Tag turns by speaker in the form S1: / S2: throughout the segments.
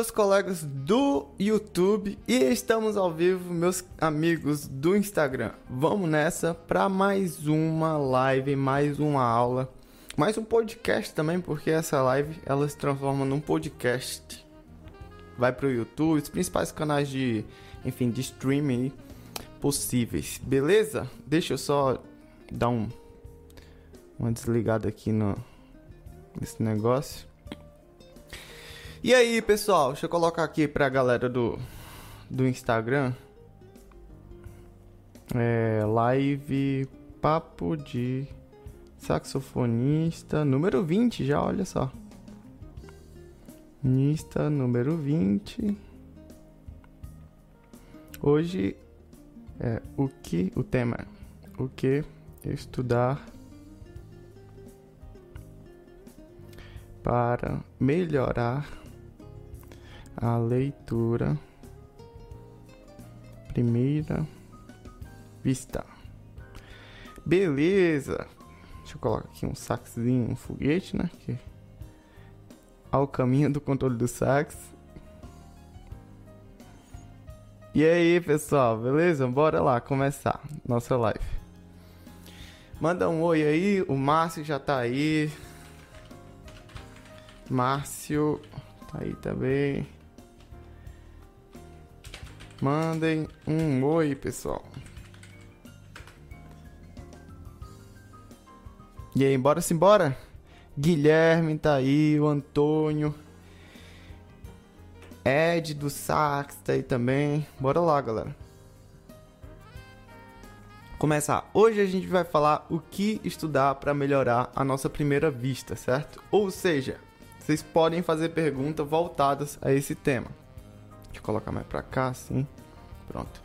S1: Meus colegas do YouTube e estamos ao vivo, meus amigos do Instagram. Vamos nessa para mais uma live, mais uma aula, mais um podcast também, porque essa live ela se transforma num podcast. Vai para o YouTube, os principais canais de, enfim, de streaming possíveis. Beleza? Deixa eu só dar um uma desligada aqui no nesse negócio. E aí, pessoal, deixa eu colocar aqui pra galera do, do Instagram. É, live Papo de Saxofonista número 20 já, olha só. Nista número 20. Hoje é o que o tema é o que estudar para melhorar a leitura primeira vista. Beleza. Deixa eu colocar aqui um saxzinho, um foguete, né? Que ao caminho do controle do sax. E aí, pessoal, beleza? Bora lá começar nossa live. Manda um oi aí, o Márcio já tá aí. Márcio tá aí também. Mandem um oi, pessoal. E aí, bora se embora? Guilherme tá aí, o Antônio. Ed do Sax tá aí também. Bora lá, galera. Começar. Hoje a gente vai falar o que estudar para melhorar a nossa primeira vista, certo? Ou seja, vocês podem fazer perguntas voltadas a esse tema. Deixa eu colocar mais pra cá, assim. Pronto.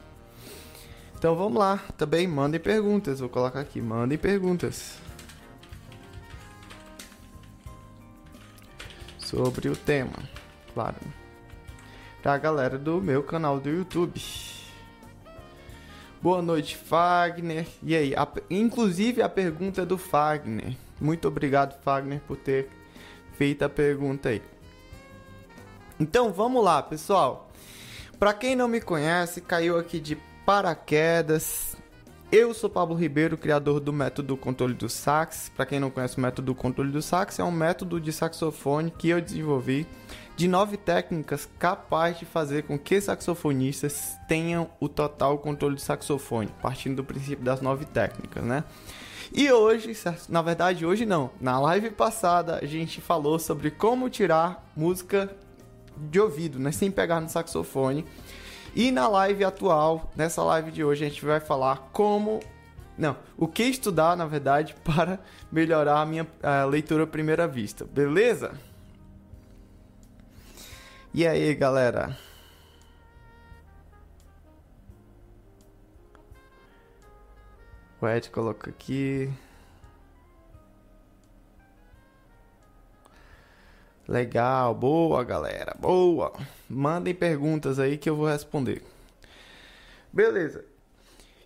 S1: Então vamos lá. Também mandem perguntas. Vou colocar aqui. Mandem perguntas. Sobre o tema. Claro. Pra galera do meu canal do YouTube. Boa noite, Fagner. E aí? A, inclusive a pergunta é do Fagner. Muito obrigado, Fagner, por ter feito a pergunta aí. Então vamos lá, pessoal. Para quem não me conhece, caiu aqui de paraquedas. Eu sou Pablo Ribeiro, criador do método controle do sax. Para quem não conhece o método controle do sax, é um método de saxofone que eu desenvolvi de nove técnicas capazes de fazer com que saxofonistas tenham o total controle do saxofone, partindo do princípio das nove técnicas, né? E hoje, na verdade hoje não, na live passada a gente falou sobre como tirar música de ouvido, né? Sem pegar no saxofone. E na live atual, nessa live de hoje, a gente vai falar como. Não, o que estudar, na verdade, para melhorar a minha a leitura à primeira vista, beleza? E aí, galera? O Ed coloca aqui. Legal, boa galera, boa. Mandem perguntas aí que eu vou responder. Beleza.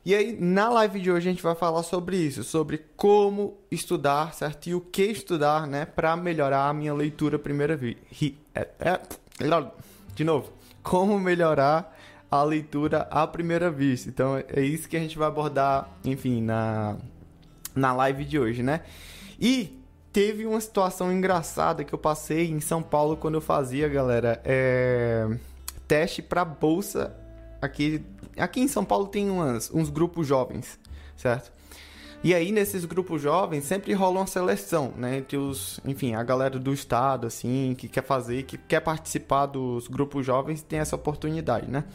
S1: E aí, na live de hoje a gente vai falar sobre isso, sobre como estudar, certo? E o que estudar, né, para melhorar a minha leitura primeira vez. É, é, de novo, como melhorar a leitura à primeira vista. Então, é isso que a gente vai abordar, enfim, na na live de hoje, né? E teve uma situação engraçada que eu passei em São Paulo quando eu fazia, galera, é... teste para bolsa aqui. Aqui em São Paulo tem umas, uns grupos jovens, certo? E aí nesses grupos jovens sempre rola uma seleção, né, entre os, enfim, a galera do estado assim, que quer fazer, que quer participar dos grupos jovens, tem essa oportunidade, né?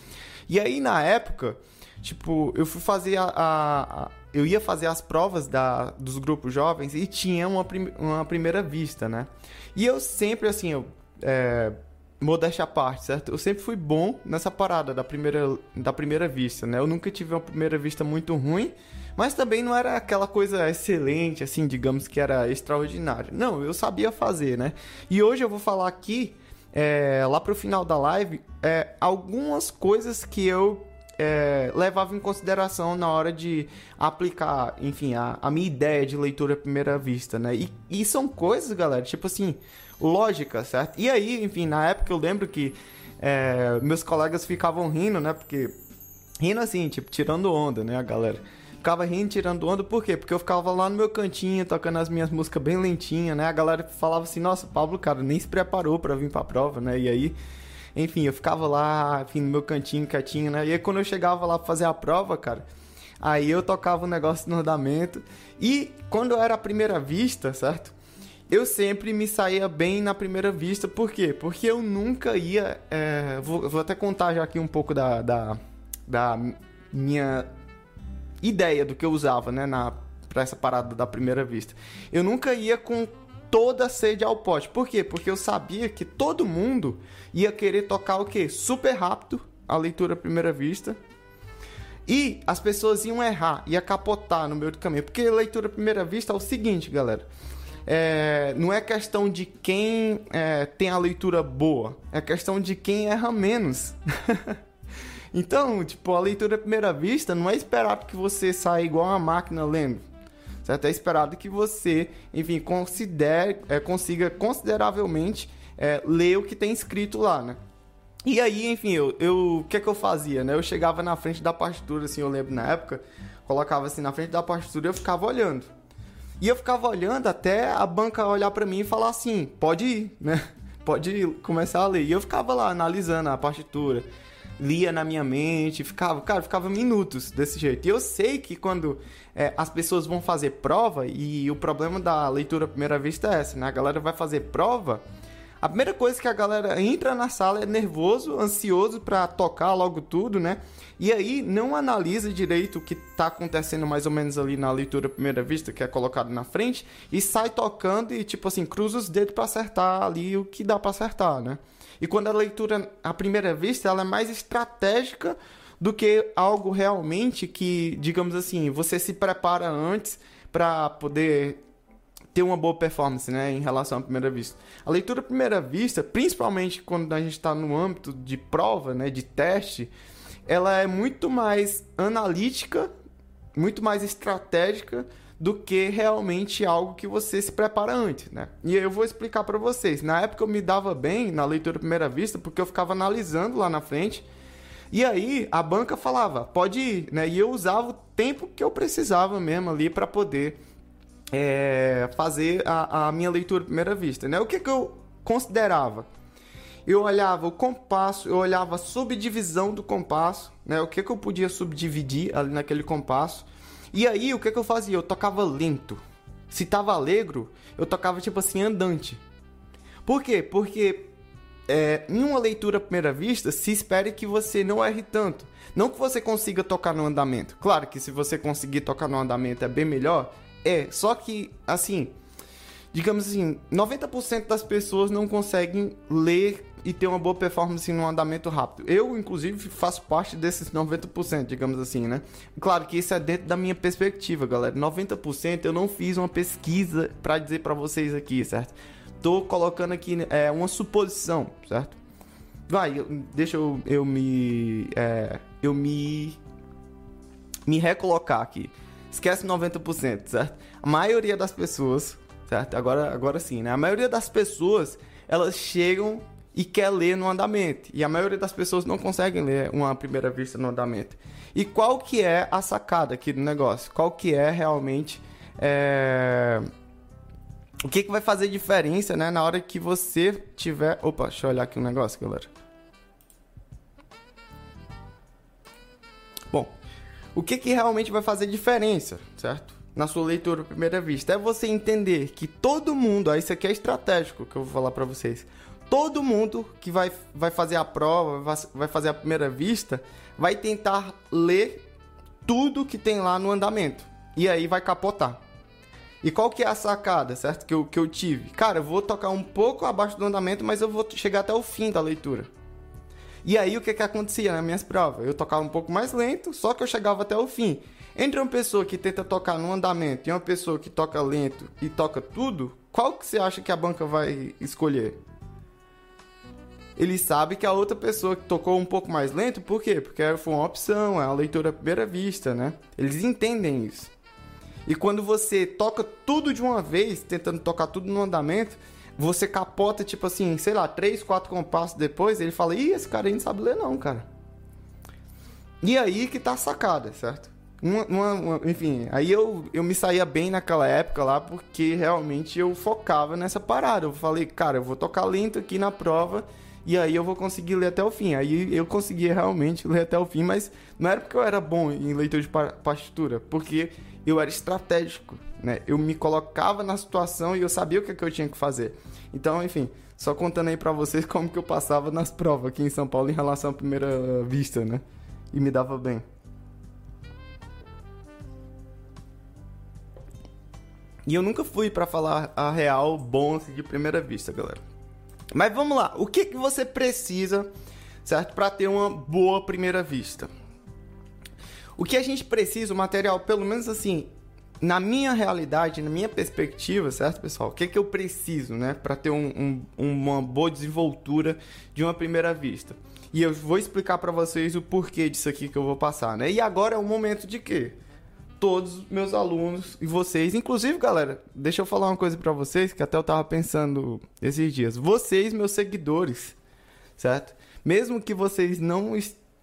S1: E aí na época, tipo, eu fui fazer a, a, a eu ia fazer as provas da, dos grupos jovens e tinha uma, prim, uma primeira vista, né? E eu sempre, assim, eu, é, modéstia à parte, certo? Eu sempre fui bom nessa parada da primeira, da primeira vista, né? Eu nunca tive uma primeira vista muito ruim, mas também não era aquela coisa excelente, assim, digamos que era extraordinário. Não, eu sabia fazer, né? E hoje eu vou falar aqui, é, lá pro final da live, é, algumas coisas que eu é, levava em consideração na hora de aplicar, enfim, a, a minha ideia de leitura à primeira vista, né? E, e são coisas, galera, tipo assim, lógica, certo? E aí, enfim, na época eu lembro que é, meus colegas ficavam rindo, né? Porque. Rindo assim, tipo, tirando onda, né, a galera? Ficava rindo, tirando onda, por quê? Porque eu ficava lá no meu cantinho, tocando as minhas músicas bem lentinhas, né? A galera falava assim, nossa, Pablo, cara, nem se preparou para vir pra prova, né? E aí enfim, eu ficava lá, enfim, no meu cantinho, quietinho, né? E aí quando eu chegava lá pra fazer a prova, cara, aí eu tocava o um negócio no andamento. E quando era a primeira vista, certo? Eu sempre me saía bem na primeira vista, por quê? Porque eu nunca ia. É, vou, vou, até contar já aqui um pouco da, da, da minha ideia do que eu usava, né, na, pra essa parada da primeira vista. Eu nunca ia com toda a sede ao pote. Por quê? Porque eu sabia que todo mundo ia querer tocar o quê? Super rápido, a leitura à primeira vista. E as pessoas iam errar, ia capotar no meio do caminho. Porque leitura à primeira vista é o seguinte, galera. É, não é questão de quem é, tem a leitura boa, é questão de quem erra menos. então, tipo, a leitura à primeira vista não é esperado que você saia igual uma máquina lendo certo? É esperado que você, enfim, considere, é, consiga consideravelmente é, ler o que tem escrito lá, né? E aí, enfim, eu, eu, o que é que eu fazia, né? Eu chegava na frente da partitura, assim, eu lembro na época, colocava assim na frente da partitura e eu ficava olhando. E eu ficava olhando até a banca olhar para mim e falar assim: pode ir, né? Pode ir, começar a ler. E eu ficava lá analisando a partitura, lia na minha mente, ficava, cara, ficava minutos desse jeito. E eu sei que quando é, as pessoas vão fazer prova, e o problema da leitura à primeira vista é essa, né? A galera vai fazer prova. A primeira coisa que a galera entra na sala é nervoso, ansioso para tocar logo tudo, né? E aí não analisa direito o que tá acontecendo mais ou menos ali na leitura à primeira vista, que é colocado na frente, e sai tocando e tipo assim, cruza os dedos para acertar ali o que dá para acertar, né? E quando a leitura à primeira vista, ela é mais estratégica do que algo realmente que, digamos assim, você se prepara antes para poder ter uma boa performance, né, em relação à primeira vista. A leitura à primeira vista, principalmente quando a gente está no âmbito de prova, né, de teste, ela é muito mais analítica, muito mais estratégica do que realmente algo que você se prepara antes, né? E eu vou explicar para vocês. Na época eu me dava bem na leitura à primeira vista porque eu ficava analisando lá na frente e aí a banca falava, pode ir, né? E eu usava o tempo que eu precisava mesmo ali para poder é, fazer a, a, minha leitura à primeira vista, né? O que, que eu considerava? Eu olhava o compasso, eu olhava a subdivisão do compasso, né? O que, que eu podia subdividir ali naquele compasso. E aí, o que, que eu fazia? Eu tocava lento. Se tava alegro, eu tocava tipo assim, andante. Por quê? Porque é, em uma leitura à primeira vista, se espere que você não erre tanto. Não que você consiga tocar no andamento. Claro que se você conseguir tocar no andamento é bem melhor. É, só que, assim, digamos assim, 90% das pessoas não conseguem ler e ter uma boa performance no andamento rápido. Eu, inclusive, faço parte desses 90%, digamos assim, né? Claro que isso é dentro da minha perspectiva, galera. 90% eu não fiz uma pesquisa para dizer para vocês aqui, certo? tô colocando aqui é, uma suposição, certo? Vai, deixa eu, eu me. É, eu me. Me recolocar aqui. Esquece 90%, certo? A maioria das pessoas, certo? Agora, agora sim, né? A maioria das pessoas, elas chegam e quer ler no andamento. E a maioria das pessoas não conseguem ler uma primeira vista no andamento. E qual que é a sacada aqui do negócio? Qual que é realmente é, o que, que vai fazer diferença, né, na hora que você tiver... Opa, deixa eu olhar aqui um negócio, galera. Bom, o que, que realmente vai fazer diferença, certo? Na sua leitura à primeira vista. É você entender que todo mundo, ó, isso aqui é estratégico que eu vou falar para vocês. Todo mundo que vai, vai fazer a prova, vai fazer a primeira vista, vai tentar ler tudo que tem lá no andamento. E aí vai capotar. E qual que é a sacada, certo? Que eu, que eu tive? Cara, eu vou tocar um pouco abaixo do andamento, mas eu vou chegar até o fim da leitura. E aí o que que acontecia nas minhas provas? Eu tocava um pouco mais lento, só que eu chegava até o fim. Entre uma pessoa que tenta tocar no andamento e uma pessoa que toca lento e toca tudo, qual que você acha que a banca vai escolher? ele sabe que a outra pessoa que tocou um pouco mais lento, por quê? Porque foi uma opção, é uma leitura à primeira vista, né? Eles entendem isso. E quando você toca tudo de uma vez, tentando tocar tudo no andamento, você capota, tipo assim, sei lá, três, quatro compassos depois, ele fala, ih, esse cara aí não sabe ler não, cara. E aí que tá a sacada, certo? Uma, uma, uma, enfim, aí eu, eu me saía bem naquela época lá, porque realmente eu focava nessa parada. Eu falei, cara, eu vou tocar lento aqui na prova, e aí eu vou conseguir ler até o fim. Aí eu conseguia realmente ler até o fim, mas não era porque eu era bom em leitura de partitura, porque eu era estratégico, né? Eu me colocava na situação e eu sabia o que, é que eu tinha que fazer. Então, enfim, só contando aí para vocês como que eu passava nas provas aqui em São Paulo em relação à primeira vista, né? E me dava bem. E eu nunca fui para falar a real bom assim, de primeira vista, galera. Mas vamos lá, o que que você precisa, certo, para ter uma boa primeira vista? O que a gente precisa, o material, pelo menos assim, na minha realidade, na minha perspectiva, certo, pessoal? O que, que eu preciso, né, para ter um, um, uma boa desenvoltura de uma primeira vista? E eu vou explicar para vocês o porquê disso aqui que eu vou passar, né? E agora é o momento de quê? Todos os meus alunos e vocês, inclusive, galera, deixa eu falar uma coisa para vocês que até eu tava pensando esses dias. Vocês, meus seguidores, certo? Mesmo que vocês não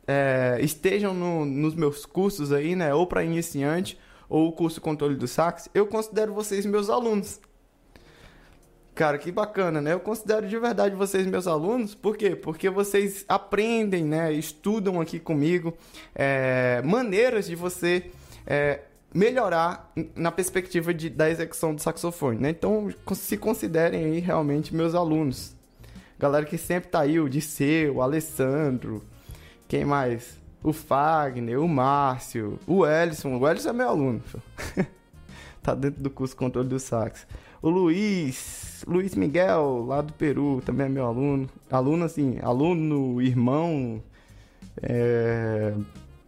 S1: é, estejam no, nos meus cursos aí, né? Ou para iniciante, ou o curso Controle do Sax, eu considero vocês meus alunos. Cara, que bacana, né? Eu considero de verdade vocês meus alunos. Por quê? Porque vocês aprendem, né? Estudam aqui comigo é, maneiras de você é, melhorar na perspectiva de, da execução do saxofone, né? Então, se considerem aí realmente meus alunos. Galera que sempre tá aí, o Disseu, o Alessandro, quem mais? O Fagner, o Márcio, o Ellison. O Ellison é meu aluno. tá dentro do curso Controle do Sax. O Luiz, Luiz Miguel, lá do Peru, também é meu aluno. Aluno, assim, aluno, irmão, é,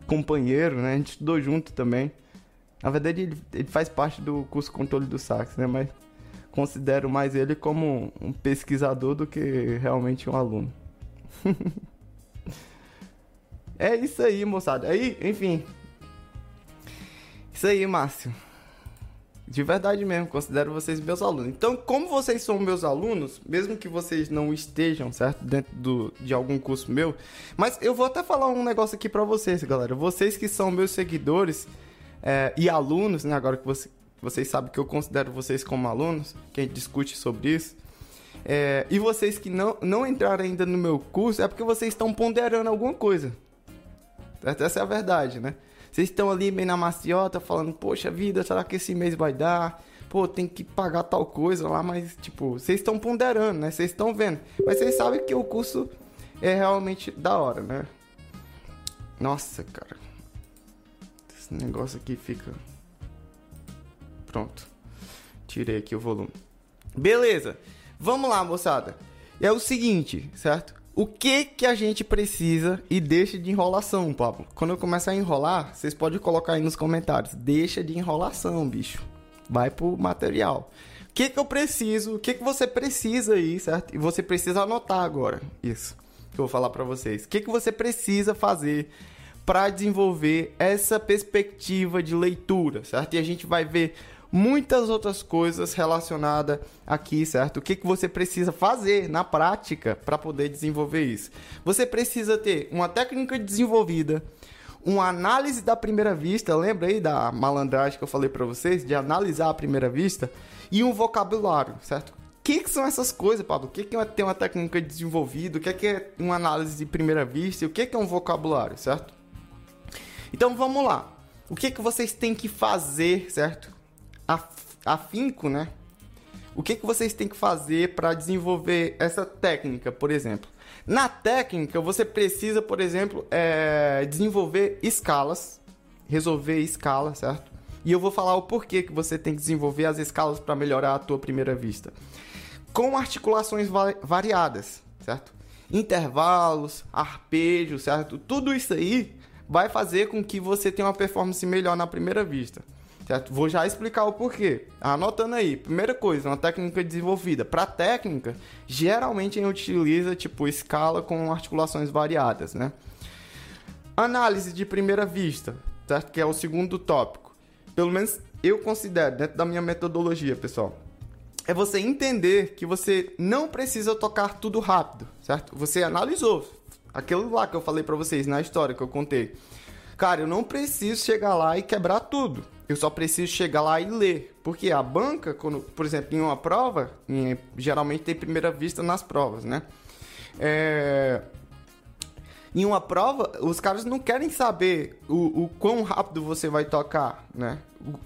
S1: companheiro, né? A gente estudou junto também. Na verdade, ele, ele faz parte do curso Controle do Sax, né? Mas considero mais ele como um pesquisador do que realmente um aluno. É isso aí, moçada. Aí, enfim. Isso aí, Márcio. De verdade mesmo, considero vocês meus alunos. Então, como vocês são meus alunos, mesmo que vocês não estejam, certo? Dentro do, de algum curso meu. Mas eu vou até falar um negócio aqui pra vocês, galera. Vocês que são meus seguidores é, e alunos, né? Agora que você, vocês sabem que eu considero vocês como alunos, que a gente discute sobre isso. É, e vocês que não, não entraram ainda no meu curso, é porque vocês estão ponderando alguma coisa. Essa é a verdade, né? Vocês estão ali bem na maciota falando, poxa vida, será que esse mês vai dar? Pô, tem que pagar tal coisa lá, mas tipo, vocês estão ponderando, né? Vocês estão vendo. Mas vocês sabem que o curso é realmente da hora, né? Nossa, cara. Esse negócio aqui fica. Pronto. Tirei aqui o volume. Beleza. Vamos lá, moçada. É o seguinte, certo? O que que a gente precisa e deixa de enrolação, Pablo? Quando eu começar a enrolar, vocês podem colocar aí nos comentários. Deixa de enrolação, bicho. Vai pro material. O que que eu preciso? O que que você precisa aí, certo? E você precisa anotar agora isso que eu vou falar para vocês. O que que você precisa fazer para desenvolver essa perspectiva de leitura, certo? E a gente vai ver muitas outras coisas relacionadas aqui, certo? O que, que você precisa fazer na prática para poder desenvolver isso? Você precisa ter uma técnica desenvolvida, uma análise da primeira vista, lembra aí da malandragem que eu falei para vocês, de analisar a primeira vista, e um vocabulário, certo? O que, que, são essas coisas, Pablo? O que, que é ter uma técnica desenvolvida? O que é, que é uma análise de primeira vista? E o que, que é um vocabulário, certo? Então vamos lá. O que, que vocês têm que fazer, certo? afinco, né? O que, que vocês têm que fazer para desenvolver essa técnica, por exemplo? Na técnica, você precisa, por exemplo, é, desenvolver escalas, resolver escalas, certo? E eu vou falar o porquê que você tem que desenvolver as escalas para melhorar a tua primeira vista. Com articulações variadas, certo? Intervalos, arpejos, certo? Tudo isso aí vai fazer com que você tenha uma performance melhor na primeira vista. Certo? Vou já explicar o porquê. Anotando aí. Primeira coisa, uma técnica desenvolvida. Para técnica, geralmente a gente utiliza tipo escala com articulações variadas, né? Análise de primeira vista, certo? Que é o segundo tópico. Pelo menos eu considero dentro da minha metodologia, pessoal. É você entender que você não precisa tocar tudo rápido, certo? Você analisou aquilo lá que eu falei para vocês na história que eu contei. Cara, eu não preciso chegar lá e quebrar tudo. Eu só preciso chegar lá e ler. Porque a banca, quando, por exemplo, em uma prova, em, geralmente tem primeira vista nas provas, né? É, em uma prova, os caras não querem saber o, o quão rápido você vai tocar, né?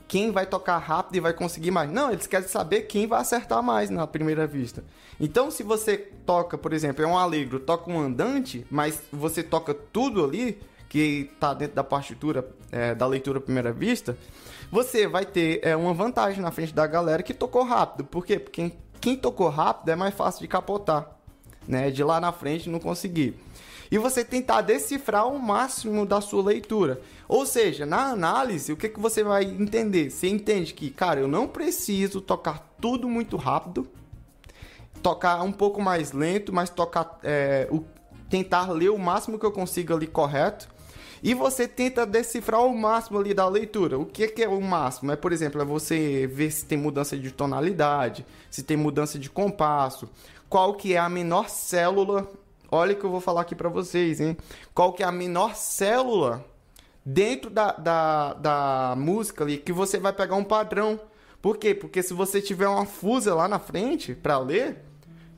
S1: Quem vai tocar rápido e vai conseguir mais. Não, eles querem saber quem vai acertar mais na primeira vista. Então, se você toca, por exemplo, é um alegro, toca um andante, mas você toca tudo ali, que está dentro da partitura é, da leitura à primeira vista, você vai ter é, uma vantagem na frente da galera que tocou rápido. Por quê? Porque quem, quem tocou rápido é mais fácil de capotar, né? De lá na frente não conseguir. E você tentar decifrar o máximo da sua leitura. Ou seja, na análise, o que, que você vai entender? Você entende que, cara, eu não preciso tocar tudo muito rápido, tocar um pouco mais lento, mas tocar é, o, tentar ler o máximo que eu consigo ali correto e você tenta decifrar o máximo ali da leitura. O que, que é o máximo? É, por exemplo, é você ver se tem mudança de tonalidade, se tem mudança de compasso, qual que é a menor célula. Olha que eu vou falar aqui para vocês, hein? Qual que é a menor célula dentro da, da, da música ali que você vai pegar um padrão. Por quê? Porque se você tiver uma fusa lá na frente para ler,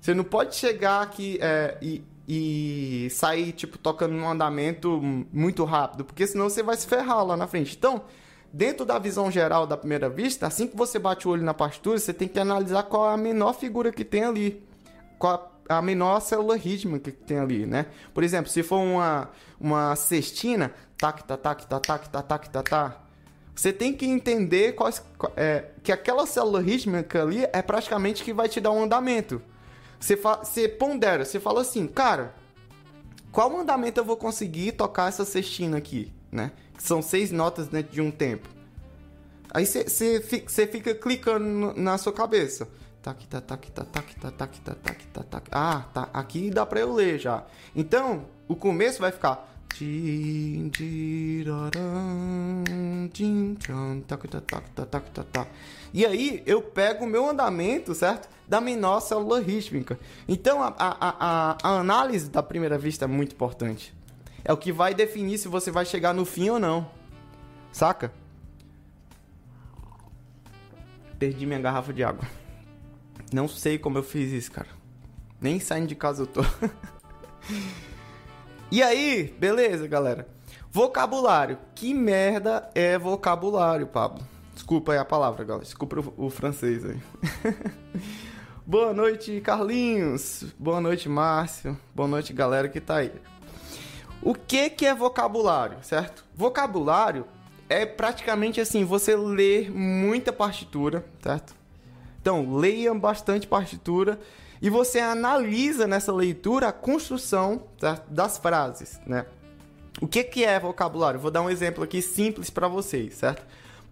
S1: você não pode chegar aqui é, e, e sair, tipo, tocando num andamento muito rápido, porque senão você vai se ferrar lá na frente. Então, dentro da visão geral da primeira vista, assim que você bate o olho na partitura, você tem que analisar qual é a menor figura que tem ali. Qual a menor célula rítmica que tem ali, né? Por exemplo, se for uma, uma cestina, tac, tac, tac, tac, tac, tac, tac, tac, tac, você tem que entender quais, é, que aquela célula rítmica ali é praticamente que vai te dar um andamento. Você, você pondera, você fala assim, cara, qual andamento eu vou conseguir tocar essa cestina aqui, né? Que são seis notas dentro de um tempo. Aí você fica clicando na sua cabeça. Tac, tá, tac, tá, tac, tá, tac, tá, tac, tá, tac. Ah, tá. Aqui dá pra eu ler já. Então, o começo vai ficar. E aí eu pego o meu andamento, certo? Da menor célula rítmica. Então a, a, a, a análise da primeira vista é muito importante. É o que vai definir se você vai chegar no fim ou não. Saca? Perdi minha garrafa de água. Não sei como eu fiz isso, cara. Nem saindo de casa eu tô. E aí, beleza, galera? Vocabulário. Que merda é vocabulário, Pablo? Desculpa aí a palavra, galera. Desculpa o, o francês aí. Boa noite, Carlinhos. Boa noite, Márcio. Boa noite, galera que tá aí. O que que é vocabulário, certo? Vocabulário é praticamente assim, você ler muita partitura, certo? Então, leiam bastante partitura e você analisa nessa leitura a construção tá, das frases, né? O que, que é vocabulário? Vou dar um exemplo aqui simples para vocês, certo?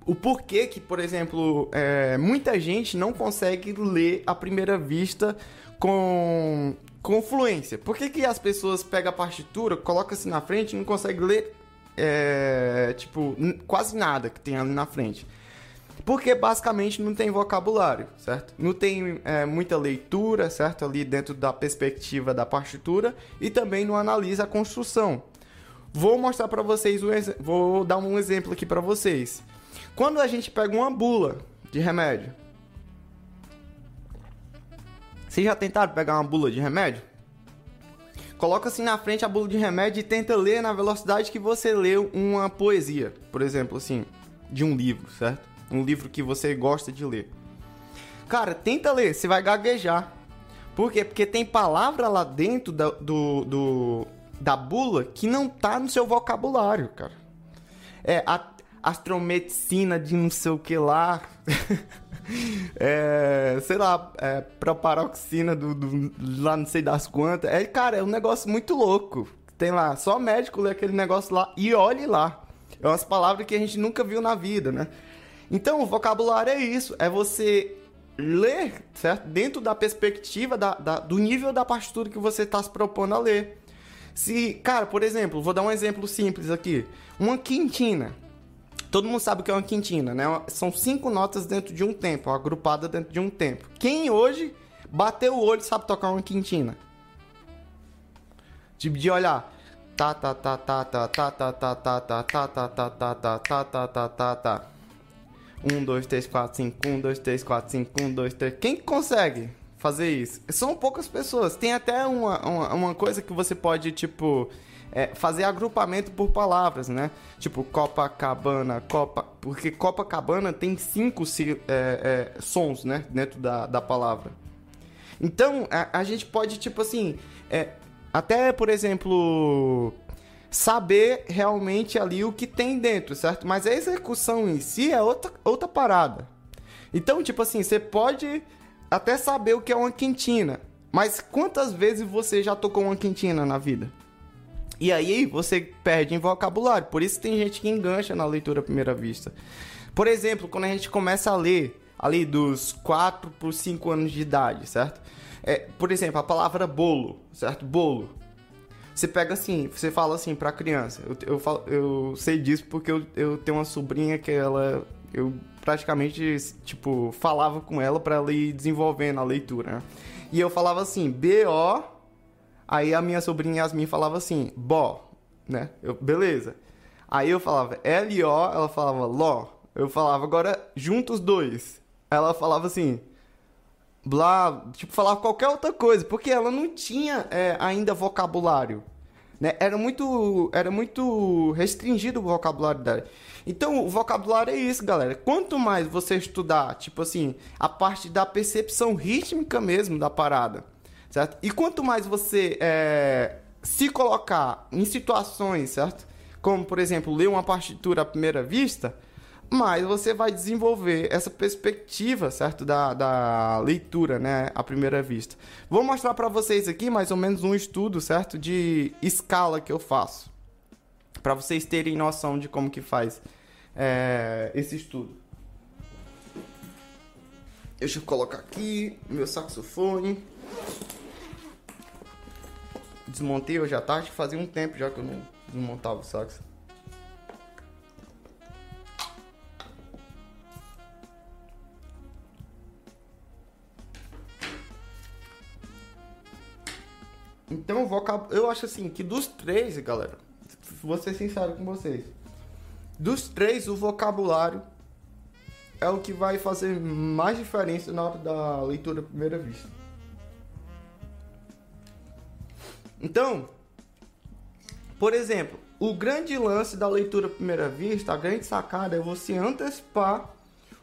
S1: O porquê que, por exemplo, é, muita gente não consegue ler à primeira vista com, com fluência. Por que, que as pessoas pegam a partitura, colocam assim na frente e não conseguem ler, é, tipo, quase nada que tem ali na frente? Porque basicamente não tem vocabulário, certo? Não tem é, muita leitura, certo? Ali dentro da perspectiva da partitura e também não analisa a construção. Vou mostrar para vocês, um vou dar um exemplo aqui para vocês. Quando a gente pega uma bula de remédio, vocês já tentaram pegar uma bula de remédio? Coloca assim na frente a bula de remédio e tenta ler na velocidade que você lê uma poesia, por exemplo, assim, de um livro, certo? Um livro que você gosta de ler. Cara, tenta ler, você vai gaguejar. Por quê? Porque tem palavra lá dentro da, do, do, da bula que não tá no seu vocabulário, cara. É a astromedicina de não sei o que lá. é, sei lá, é, proparoxina do, do, lá não sei das quantas. É, cara, é um negócio muito louco. Tem lá, só médico lê aquele negócio lá e olhe lá. É umas palavras que a gente nunca viu na vida, né? Então, o vocabulário é isso, é você ler, certo? Dentro da perspectiva da, da, do nível da partitura que você está se propondo a ler. Se, cara, por exemplo, vou dar um exemplo simples aqui. Uma quintina. Todo mundo sabe o que é uma quintina, né? São cinco notas dentro de um tempo, agrupada dentro de um tempo. Quem hoje bateu o olho sabe tocar uma quintina? Tipo de olhar. Tá, tá, tá, tá, tá, tá, tá, tá, tá, tá, tá, tá, tá, tá, tá, tá, tá, tá, tá, tá. 1, 2, 3, 4, 5, 1, 2, 3, 4, 5, 1, 2, 3. Quem consegue fazer isso? São poucas pessoas. Tem até uma, uma, uma coisa que você pode, tipo, é, fazer agrupamento por palavras, né? Tipo, Copacabana, Copa. Porque Copacabana tem cinco é, é, sons, né? Dentro da, da palavra. Então, a, a gente pode, tipo assim. É, até, por exemplo saber realmente ali o que tem dentro, certo? Mas a execução em si é outra, outra parada. Então, tipo assim, você pode até saber o que é uma quintina, mas quantas vezes você já tocou uma quintina na vida? E aí você perde em vocabulário. Por isso tem gente que engancha na leitura à primeira vista. Por exemplo, quando a gente começa a ler ali dos 4 para 5 anos de idade, certo? É, por exemplo, a palavra bolo, certo? Bolo. Você pega assim, você fala assim pra criança. Eu, eu, falo, eu sei disso porque eu, eu tenho uma sobrinha que ela. Eu praticamente, tipo, falava com ela para ela ir desenvolvendo a leitura, né? E eu falava assim, B-O. Aí a minha sobrinha Yasmin falava assim, Bó, né? Eu, beleza. Aí eu falava L-O, ela falava Ló. Eu falava, agora juntos os dois. Ela falava assim, blá, tipo, falava qualquer outra coisa, porque ela não tinha é, ainda vocabulário. Né? Era muito era muito restringido o vocabulário dela. Então, o vocabulário é isso, galera. Quanto mais você estudar, tipo assim, a parte da percepção rítmica mesmo da parada, certo? E quanto mais você é, se colocar em situações, certo? Como, por exemplo, ler uma partitura à primeira vista, mas você vai desenvolver essa perspectiva, certo, da, da leitura, né, à primeira vista. Vou mostrar para vocês aqui mais ou menos um estudo, certo, de escala que eu faço, para vocês terem noção de como que faz é, esse estudo. Deixa eu colocar aqui meu saxofone. Desmontei hoje à tarde, fazia um tempo já que eu não desmontava o sax. Então, vocab... eu acho assim que dos três, galera, vou ser sincero com vocês. Dos três, o vocabulário é o que vai fazer mais diferença na hora da leitura à primeira vista. Então, por exemplo, o grande lance da leitura à primeira vista, a grande sacada é você antecipar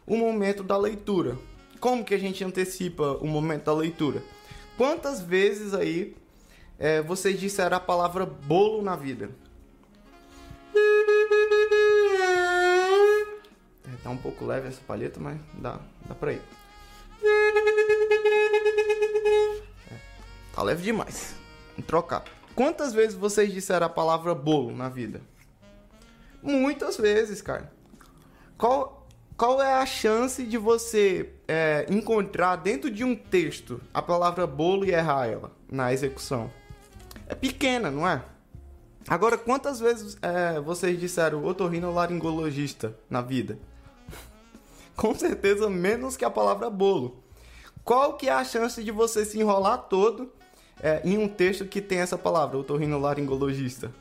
S1: o momento da leitura. Como que a gente antecipa o momento da leitura? Quantas vezes aí é, vocês disseram a palavra bolo na vida. É, tá um pouco leve essa palheta, mas dá, dá pra ir. É, tá leve demais. Vamos trocar. Quantas vezes vocês disseram a palavra bolo na vida? Muitas vezes, cara. Qual, qual é a chance de você é, encontrar dentro de um texto a palavra bolo e errar ela na execução? É pequena, não é? Agora, quantas vezes é, vocês disseram otorrinolaringologista na vida? Com certeza menos que a palavra bolo. Qual que é a chance de você se enrolar todo é, em um texto que tem essa palavra, otorrinolaringologista?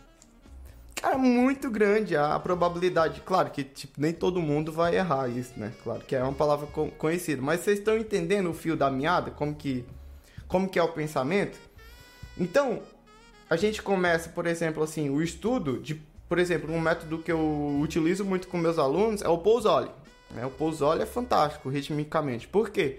S1: Cara, muito grande a probabilidade. Claro que tipo, nem todo mundo vai errar isso, né? Claro que é uma palavra conhecida. Mas vocês estão entendendo o fio da meada? Como que, como que é o pensamento? Então, a gente começa, por exemplo, assim, o estudo de, por exemplo, um método que eu utilizo muito com meus alunos é o Pousole. Né? O Pousole é fantástico ritmicamente. Por quê?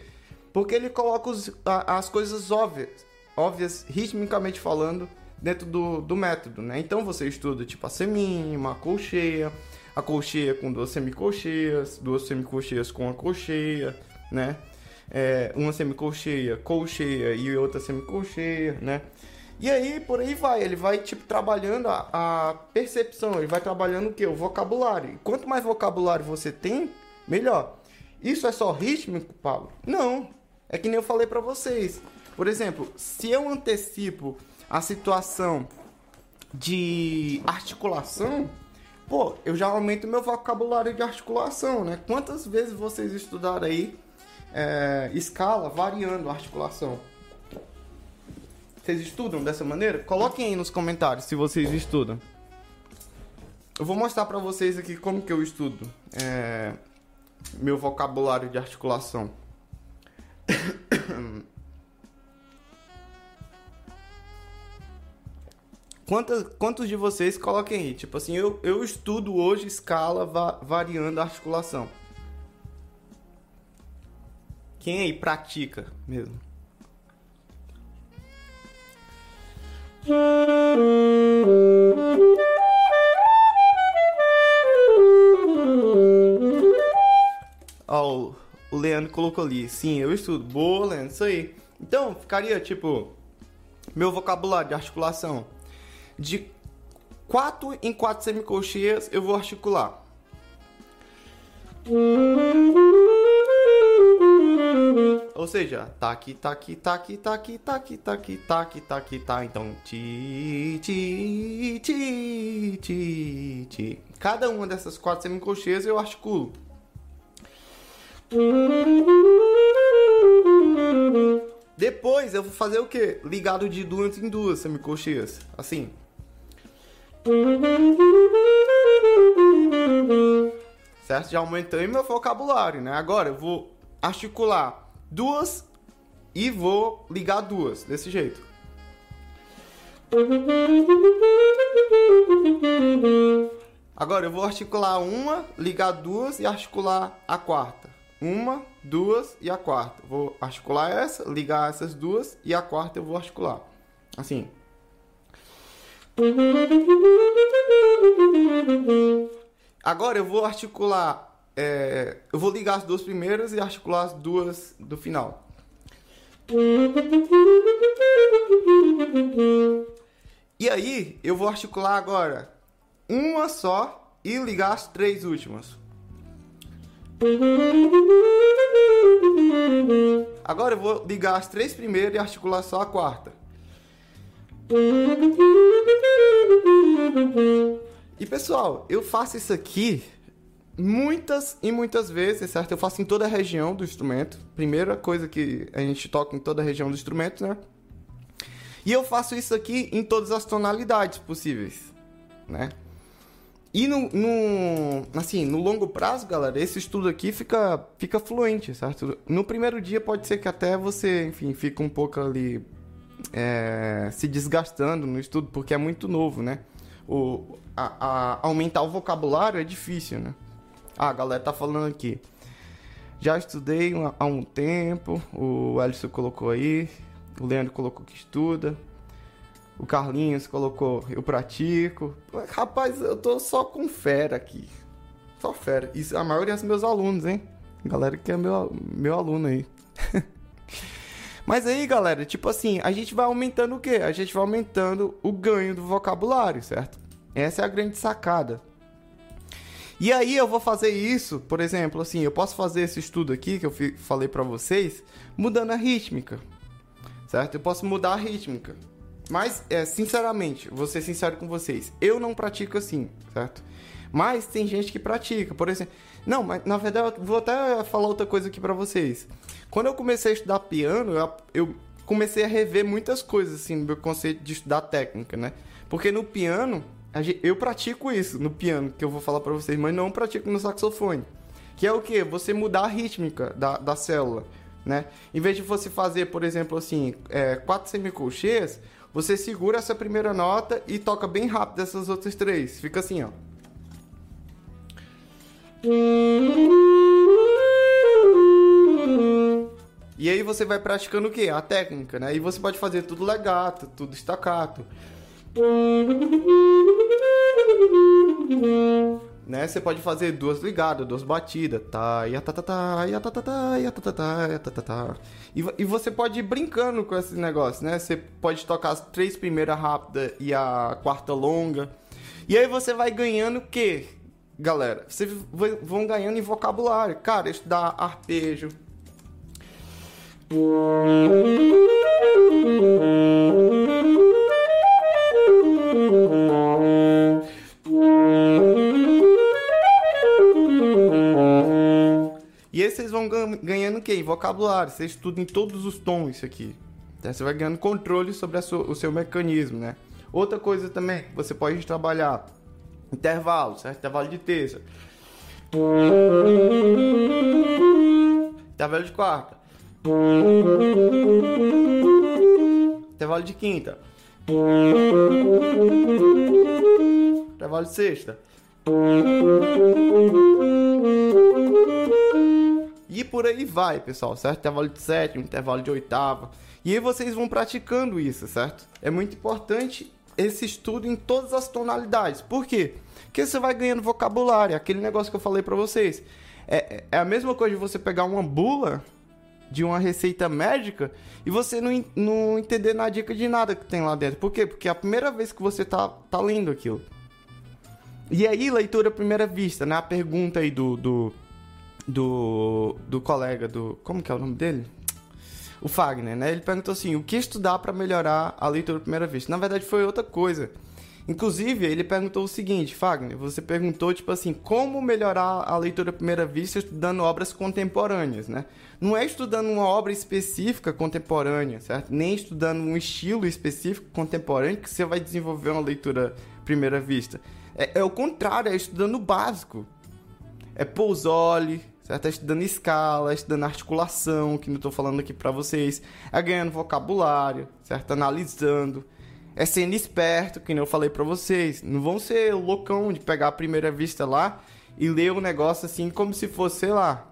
S1: Porque ele coloca os, a, as coisas óbvias, óbvias ritmicamente falando, dentro do, do método, né? Então você estuda tipo a semínima, a colcheia, a colcheia com duas semicolcheias, duas semicolcheias com a colcheia, né? É, uma semicolcheia, colcheia e outra semicolcheia, né? E aí, por aí vai, ele vai, tipo, trabalhando a, a percepção, ele vai trabalhando o quê? O vocabulário. E quanto mais vocabulário você tem, melhor. Isso é só rítmico, Paulo? Não. É que nem eu falei para vocês. Por exemplo, se eu antecipo a situação de articulação, pô, eu já aumento meu vocabulário de articulação, né? Quantas vezes vocês estudaram aí é, escala variando articulação? Vocês estudam dessa maneira? Coloquem aí nos comentários se vocês estudam. Eu vou mostrar para vocês aqui como que eu estudo é, meu vocabulário de articulação. Quantos, quantos de vocês coloquem aí? Tipo assim, eu, eu estudo hoje escala va variando a articulação. Quem aí pratica mesmo? Ó, o Leandro colocou ali. Sim, eu estudo. Boa, Leandro, isso aí. Então, ficaria tipo. Meu vocabulário de articulação de 4 em 4 semicolcheias eu vou articular. Ou seja, tá aqui, tá aqui, tá aqui, tá aqui, tá. Então, ti, ti, ti, ti, ti. Cada uma dessas quatro semicolcheias eu articulo. Depois eu vou fazer o que? Ligado de duas em duas semicolcheias. Assim. Certo? Já aumentei meu vocabulário, né? Agora eu vou articular duas e vou ligar duas, desse jeito. Agora eu vou articular uma, ligar duas e articular a quarta. Uma, duas e a quarta. Vou articular essa, ligar essas duas e a quarta eu vou articular. Assim. Agora eu vou articular. É, eu vou ligar as duas primeiras e articular as duas do final. E aí eu vou articular agora uma só e ligar as três últimas. Agora eu vou ligar as três primeiras e articular só a quarta. E pessoal, eu faço isso aqui muitas e muitas vezes, certo? Eu faço em toda a região do instrumento. Primeira coisa que a gente toca em toda a região do instrumento, né? E eu faço isso aqui em todas as tonalidades possíveis, né? E no, no, assim, no longo prazo, galera, esse estudo aqui fica, fica fluente, certo? No primeiro dia pode ser que até você, enfim, fique um pouco ali é, se desgastando no estudo, porque é muito novo, né? O, a, a, aumentar o vocabulário é difícil, né? Ah, a galera tá falando aqui. Já estudei há um tempo, o Alisson colocou aí, o Leandro colocou que estuda, o Carlinhos colocou eu pratico. Rapaz, eu tô só com fera aqui. Só fera. Isso a maioria dos meus alunos, hein? Galera que é meu, meu aluno aí. Mas aí, galera, tipo assim, a gente vai aumentando o quê? A gente vai aumentando o ganho do vocabulário, certo? Essa é a grande sacada. E aí eu vou fazer isso, por exemplo, assim, eu posso fazer esse estudo aqui que eu falei para vocês, mudando a rítmica, certo? Eu posso mudar a rítmica. Mas, é, sinceramente, vou ser sincero com vocês, eu não pratico assim, certo? Mas tem gente que pratica, por exemplo. Não, mas na verdade eu vou até falar outra coisa aqui para vocês. Quando eu comecei a estudar piano, eu, comecei a rever muitas coisas assim no meu conceito de estudar técnica, né? Porque no piano, eu pratico isso no piano, que eu vou falar para vocês, mas não pratico no saxofone. Que é o que? Você mudar a rítmica da, da célula, né? Em vez de você fazer, por exemplo, assim, é, quatro semicolcheias, você segura essa primeira nota e toca bem rápido essas outras três. Fica assim, ó. E aí você vai praticando o quê? A técnica, né? E você pode fazer tudo legato, tudo staccato né? Você pode fazer duas ligadas, duas batidas, tá, e tá, tá, tá, e tá, tá, tá, e tá, tá, tá, tá, tá, tá. E, e você pode ir brincando com esse negócio, né? Você pode tocar as três primeiras rápidas e a quarta longa. E aí você vai ganhando o quê? galera, vocês vão ganhando em vocabulário. Cara, estudar arpejo. Ganhando o quê? Vocabulário. Você estuda em todos os tons isso aqui. Então, você vai ganhando controle sobre sua, o seu mecanismo, né? Outra coisa também, você pode trabalhar intervalo, certo? Intervalo de terça. Intervalo de quarta. Intervalo de quinta. Intervalo de sexta. E por aí vai, pessoal, certo? Intervalo de sétima, intervalo de oitava. E aí vocês vão praticando isso, certo? É muito importante esse estudo em todas as tonalidades. Por quê? Porque você vai ganhando vocabulário, aquele negócio que eu falei para vocês. É, é a mesma coisa de você pegar uma bula de uma receita médica e você não, não entender na dica de nada que tem lá dentro. Por quê? Porque é a primeira vez que você tá, tá lendo aquilo. E aí, leitura à primeira vista, né? A pergunta aí do, do, do, do colega, do... Como que é o nome dele? O Fagner, né? Ele perguntou assim, o que estudar para melhorar a leitura à primeira vista? Na verdade, foi outra coisa. Inclusive, ele perguntou o seguinte, Fagner, você perguntou, tipo assim, como melhorar a leitura à primeira vista estudando obras contemporâneas, né? Não é estudando uma obra específica contemporânea, certo? Nem estudando um estilo específico contemporâneo que você vai desenvolver uma leitura à primeira vista. É, é o contrário, é estudando o básico. É Pousoli, certo? É estudando escala, estudando articulação, que não estou falando aqui para vocês. É ganhando vocabulário, certo? Analisando é sendo esperto, que eu falei para vocês. Não vão ser loucão de pegar a primeira vista lá e ler o um negócio assim como se fosse, sei lá.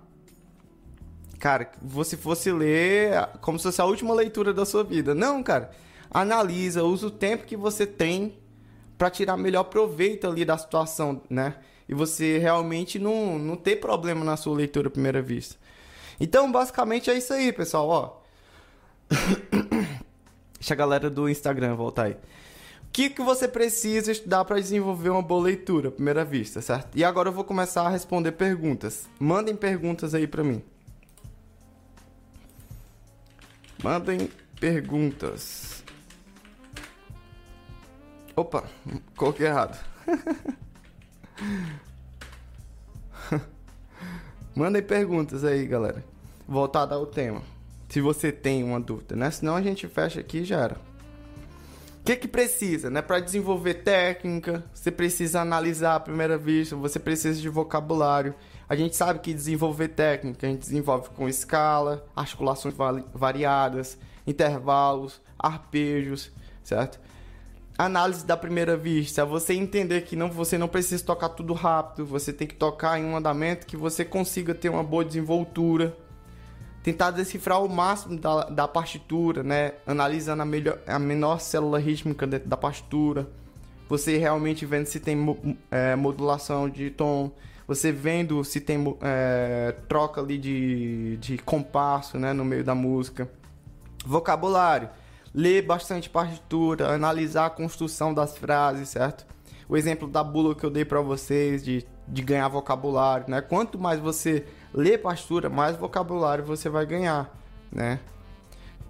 S1: Cara, você fosse ler como se fosse a última leitura da sua vida. Não, cara. Analisa, usa o tempo que você tem para tirar melhor proveito ali da situação, né? E você realmente não, não ter problema na sua leitura à primeira vista. Então, basicamente é isso aí, pessoal, ó. Deixa a galera do Instagram voltar aí. O que, que você precisa estudar para desenvolver uma boa leitura, à primeira vista, certo? E agora eu vou começar a responder perguntas. Mandem perguntas aí para mim. Mandem perguntas. Opa, coloquei errado. Mandem perguntas aí, galera. Voltada ao tema se você tem uma dúvida, né? Senão a gente fecha aqui e já era. O que, que precisa, né? Para desenvolver técnica, você precisa analisar à primeira vista, você precisa de vocabulário. A gente sabe que desenvolver técnica a gente desenvolve com escala, articulações variadas, intervalos, arpejos, certo? Análise da primeira vista, você entender que não, você não precisa tocar tudo rápido, você tem que tocar em um andamento que você consiga ter uma boa desenvoltura, tentar decifrar o máximo da, da partitura, né? Analisando a, melhor, a menor célula rítmica dentro da partitura. Você realmente vendo se tem é, modulação de tom. Você vendo se tem é, troca ali de, de compasso, né? No meio da música. Vocabulário. Ler bastante partitura, analisar a construção das frases, certo? O exemplo da bula que eu dei para vocês de, de ganhar vocabulário, né? Quanto mais você ler pastura, mais vocabulário você vai ganhar, né?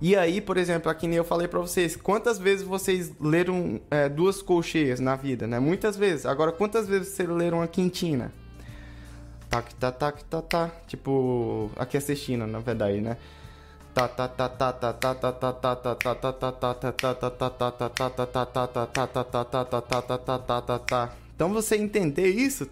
S1: E aí, por exemplo, aqui nem eu falei para vocês, quantas vezes vocês leram é, duas colcheias na vida, né? Muitas vezes. Agora, quantas vezes vocês leram a quintina? Tac, tá, tac, tá, tá. Tipo, aqui sextina, na verdade, né? Então você entender isso,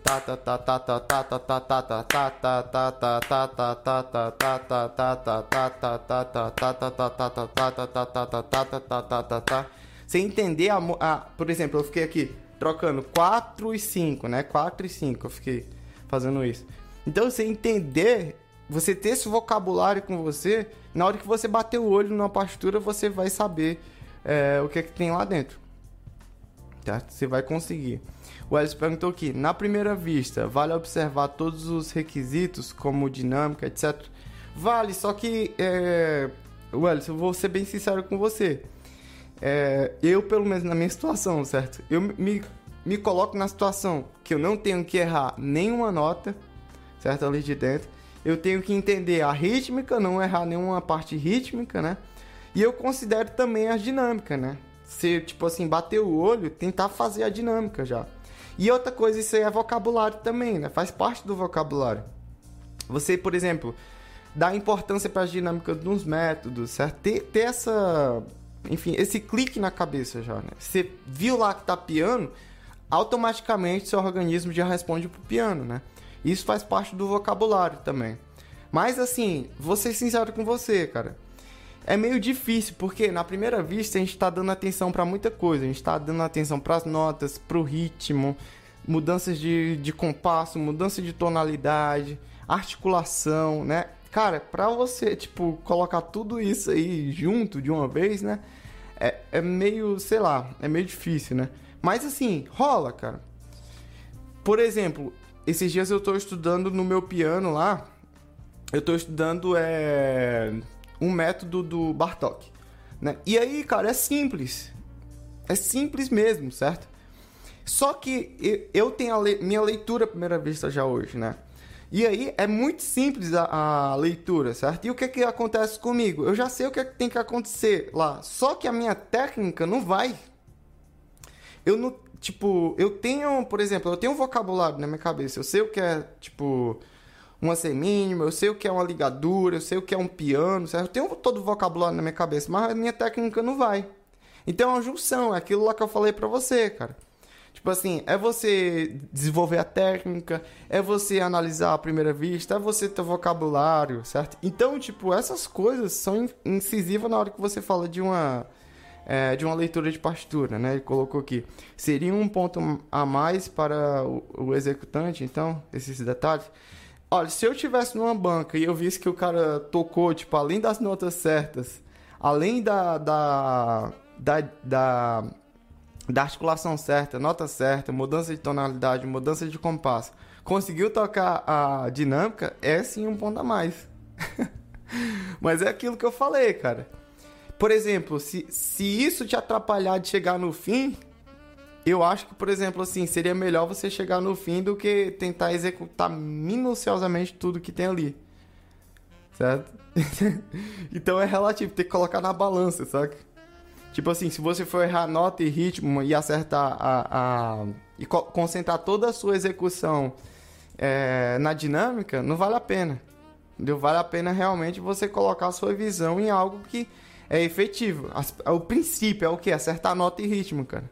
S1: você entender a, tá por exemplo, eu fiquei aqui trocando tá e tá né? tá e tá eu fiquei fazendo isso. Então você entender você ter esse vocabulário com você na hora que você bater o olho numa pastura você vai saber é, o que é que tem lá dentro tá você vai conseguir o Ellis perguntou aqui: na primeira vista, vale observar todos os requisitos, como dinâmica, etc. Vale, só que, é... Ellis, eu vou ser bem sincero com você. É... Eu, pelo menos na minha situação, certo? Eu me me coloco na situação que eu não tenho que errar nenhuma nota, certo? Ali de dentro. Eu tenho que entender a rítmica, não errar nenhuma parte rítmica, né? E eu considero também a dinâmica, né? Se, tipo assim, bater o olho, tentar fazer a dinâmica já. E outra coisa, isso aí é vocabulário também, né? Faz parte do vocabulário. Você, por exemplo, dá importância para as dinâmicas dos métodos, certo? Ter, ter essa, enfim, esse clique na cabeça já, né? Você viu lá que tá piano, automaticamente seu organismo já responde pro piano, né? Isso faz parte do vocabulário também. Mas assim, vou ser sincero com você, cara. É meio difícil, porque na primeira vista a gente está dando atenção para muita coisa. A gente está dando atenção para as notas, para o ritmo, mudanças de, de compasso, mudança de tonalidade, articulação, né? Cara, para você, tipo, colocar tudo isso aí junto de uma vez, né? É, é meio, sei lá, é meio difícil, né? Mas assim, rola, cara. Por exemplo, esses dias eu tô estudando no meu piano lá. Eu tô estudando é, um método do Bartok. Né? E aí, cara, é simples. É simples mesmo, certo? Só que eu tenho a le minha leitura à primeira vista já hoje, né? E aí é muito simples a, a, leitura, certo? E o que que acontece comigo? Eu já sei o que, é que tem que acontecer lá. Só que a minha técnica não vai. Eu não, tipo, eu tenho, por exemplo, eu tenho um vocabulário na minha cabeça. Eu sei o que é, tipo, uma semínima, eu sei o que é uma ligadura, eu sei o que é um piano, certo? Eu tenho todo o vocabulário na minha cabeça, mas a minha técnica não vai. Então é uma junção, é aquilo lá que eu falei pra você, cara. Tipo assim, é você desenvolver a técnica, é você analisar à primeira vista, é você ter vocabulário, certo? Então, tipo, essas coisas são incisivas na hora que você fala de uma é, de uma leitura de partitura, né? Ele colocou aqui. Seria um ponto a mais para o, o executante, então, esses detalhes. Olha, se eu tivesse numa banca e eu visse que o cara tocou, tipo, além das notas certas, além da, da, da, da, da articulação certa, nota certa, mudança de tonalidade, mudança de compasso, conseguiu tocar a dinâmica, é sim um ponto a mais. Mas é aquilo que eu falei, cara. Por exemplo, se, se isso te atrapalhar de chegar no fim, eu acho que, por exemplo, assim, seria melhor você chegar no fim do que tentar executar minuciosamente tudo que tem ali. Certo? então é relativo, tem que colocar na balança, saca? Tipo assim, se você for errar nota e ritmo e acertar a. a e co concentrar toda a sua execução é, na dinâmica, não vale a pena. Entendeu? Vale a pena realmente você colocar a sua visão em algo que é efetivo. As, o princípio é o que? Acertar nota e ritmo, cara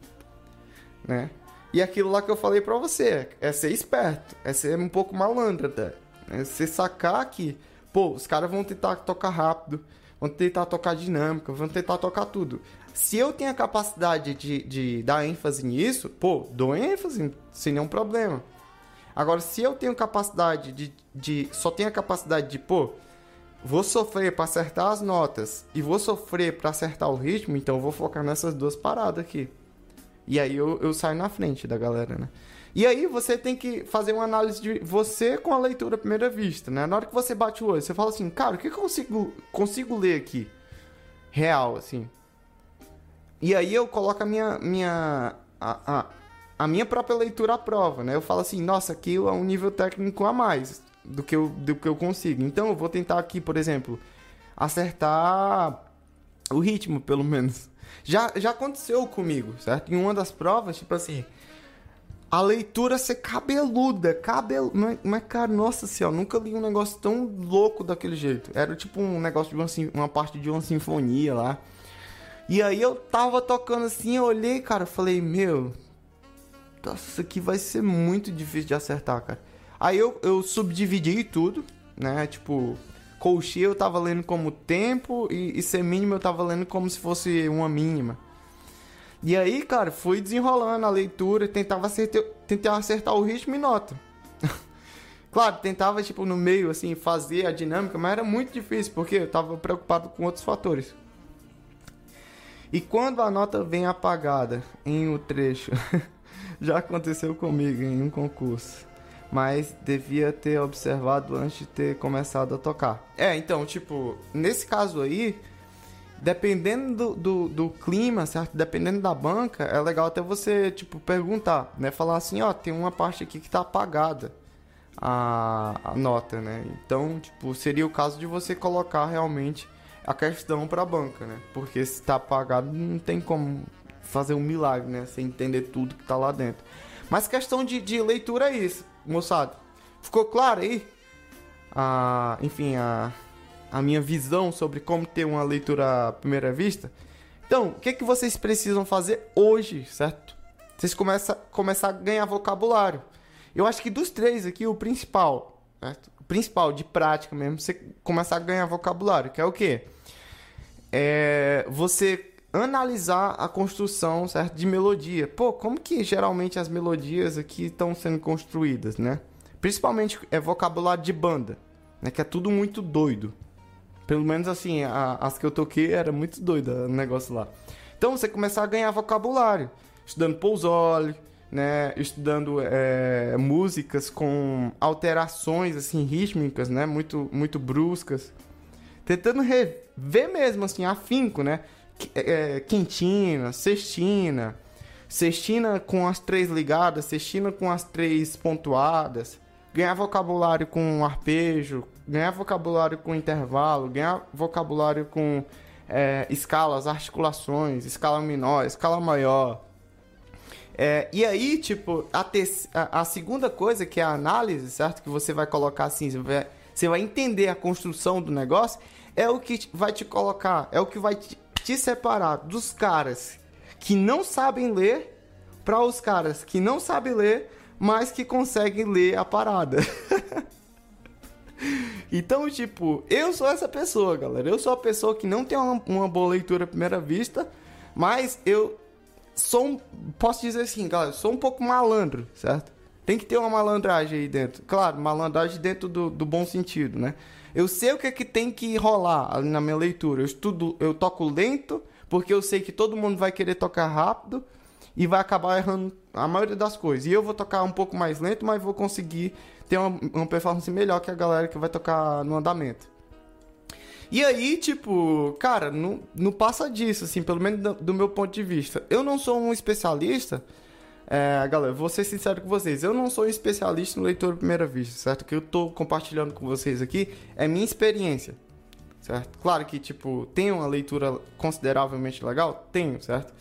S1: né? E aquilo lá que eu falei pra você, é ser esperto, é ser um pouco malandro até. É você sacar que, pô, os caras vão tentar tocar rápido, vão tentar tocar dinâmica, vão tentar tocar tudo. Se eu tenho a capacidade de, de dar ênfase nisso, pô, dou ênfase sem nenhum problema. Agora, se eu tenho capacidade de, de. Só tenho a capacidade de, pô, vou sofrer para acertar as notas e vou sofrer para acertar o ritmo, então eu vou focar nessas duas paradas aqui. E aí eu, eu saio na frente da galera, né? E aí você tem que fazer uma análise de você com a leitura à primeira vista, né? Na hora que você bate o olho, você fala assim, cara, o que eu consigo, consigo ler aqui? Real, assim. E aí eu coloco a minha, minha, a, a, a minha própria leitura à prova, né? Eu falo assim, nossa, aqui é um nível técnico a mais do que eu, do que eu consigo. Então eu vou tentar aqui, por exemplo, acertar o ritmo, pelo menos. Já, já aconteceu comigo, certo? Em uma das provas, tipo assim, a leitura ser cabeluda, cabelo. Mas, mas, cara, nossa senhora, nunca li um negócio tão louco daquele jeito. Era tipo um negócio de uma, uma parte de uma sinfonia lá. E aí eu tava tocando assim, eu olhei, cara, falei, meu. Nossa, isso aqui vai ser muito difícil de acertar, cara. Aí eu, eu subdividi tudo, né? Tipo, Colchê eu tava lendo como tempo e, e semínimo eu tava lendo como se fosse uma mínima. E aí, cara, fui desenrolando a leitura, tentava acertar, tentar acertar o ritmo e nota. claro, tentava, tipo, no meio, assim, fazer a dinâmica, mas era muito difícil, porque eu tava preocupado com outros fatores. E quando a nota vem apagada em um trecho, já aconteceu comigo em um concurso mas devia ter observado antes de ter começado a tocar. É, então, tipo, nesse caso aí, dependendo do, do, clima, certo? Dependendo da banca, é legal até você, tipo, perguntar, né? Falar assim, ó, tem uma parte aqui que tá apagada a, a nota, né? Então, tipo, seria o caso de você colocar realmente a questão para a banca, né? Porque se tá apagado, não tem como fazer um milagre, né? Sem entender tudo que tá lá dentro. Mas questão de, de leitura é isso, moçada. Ficou claro aí? Ah, enfim, a a minha visão sobre como ter uma leitura à primeira vista. Então, o que, é que vocês precisam fazer hoje, certo? Vocês começam começar a ganhar vocabulário. Eu acho que dos três aqui, o principal, certo? O principal de prática mesmo, você começar a ganhar vocabulário, que é o quê? É você analisar a construção, certo? De melodia. Pô, como que geralmente as melodias aqui estão sendo construídas, né? Principalmente é vocabulário de banda, né? Que é tudo muito doido, pelo menos assim, a, as que eu toquei era muito doida o negócio lá. Então você começar a ganhar vocabulário, estudando Pousole, né, estudando é, músicas com alterações assim rítmicas, né, muito muito bruscas, tentando rever mesmo assim afinco, né, é, quintina, sextina, sextina com as três ligadas, sextina com as três pontuadas, ganhar vocabulário com arpejo, ganhar vocabulário com intervalo, ganhar vocabulário com é, escalas, articulações, escala menor, escala maior. É, e aí, tipo, a, a, a, segunda coisa que é a análise, certo? Que você vai colocar assim, você vai, você vai entender a construção do negócio, é o que vai te colocar, é o que vai te, te separar dos caras que não sabem ler para os caras que não sabem ler, mas que conseguem ler a parada. Então, tipo, eu sou essa pessoa, galera. Eu sou a pessoa que não tem uma, uma boa leitura à primeira vista, mas eu sou um, posso dizer assim, galera, sou um pouco malandro, certo? Tem que ter uma malandragem aí dentro. Claro, malandragem dentro do, do bom sentido, né? Eu sei o que é que tem que rolar na minha leitura. Eu estudo, eu toco lento, porque eu sei que todo mundo vai querer tocar rápido e vai acabar errando a maioria das coisas. E eu vou tocar um pouco mais lento, mas vou conseguir ter uma, uma performance melhor que a galera que vai tocar no andamento. E aí, tipo, cara, não, não passa disso, assim, pelo menos do, do meu ponto de vista. Eu não sou um especialista, é, galera, vou ser sincero com vocês, eu não sou especialista no leitor de primeira vista, certo? O que eu tô compartilhando com vocês aqui é minha experiência, certo? Claro que, tipo, tem uma leitura consideravelmente legal? Tenho, certo?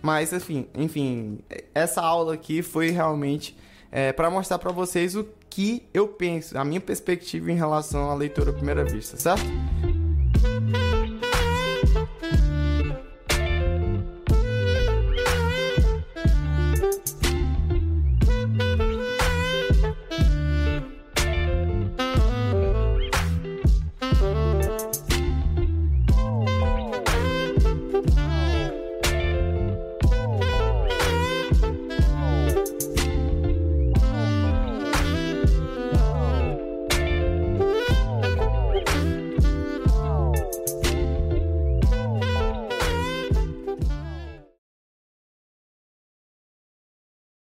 S1: Mas, enfim, enfim, essa aula aqui foi realmente é, para mostrar para vocês o que eu penso, a minha perspectiva em relação à leitura à primeira vista, certo?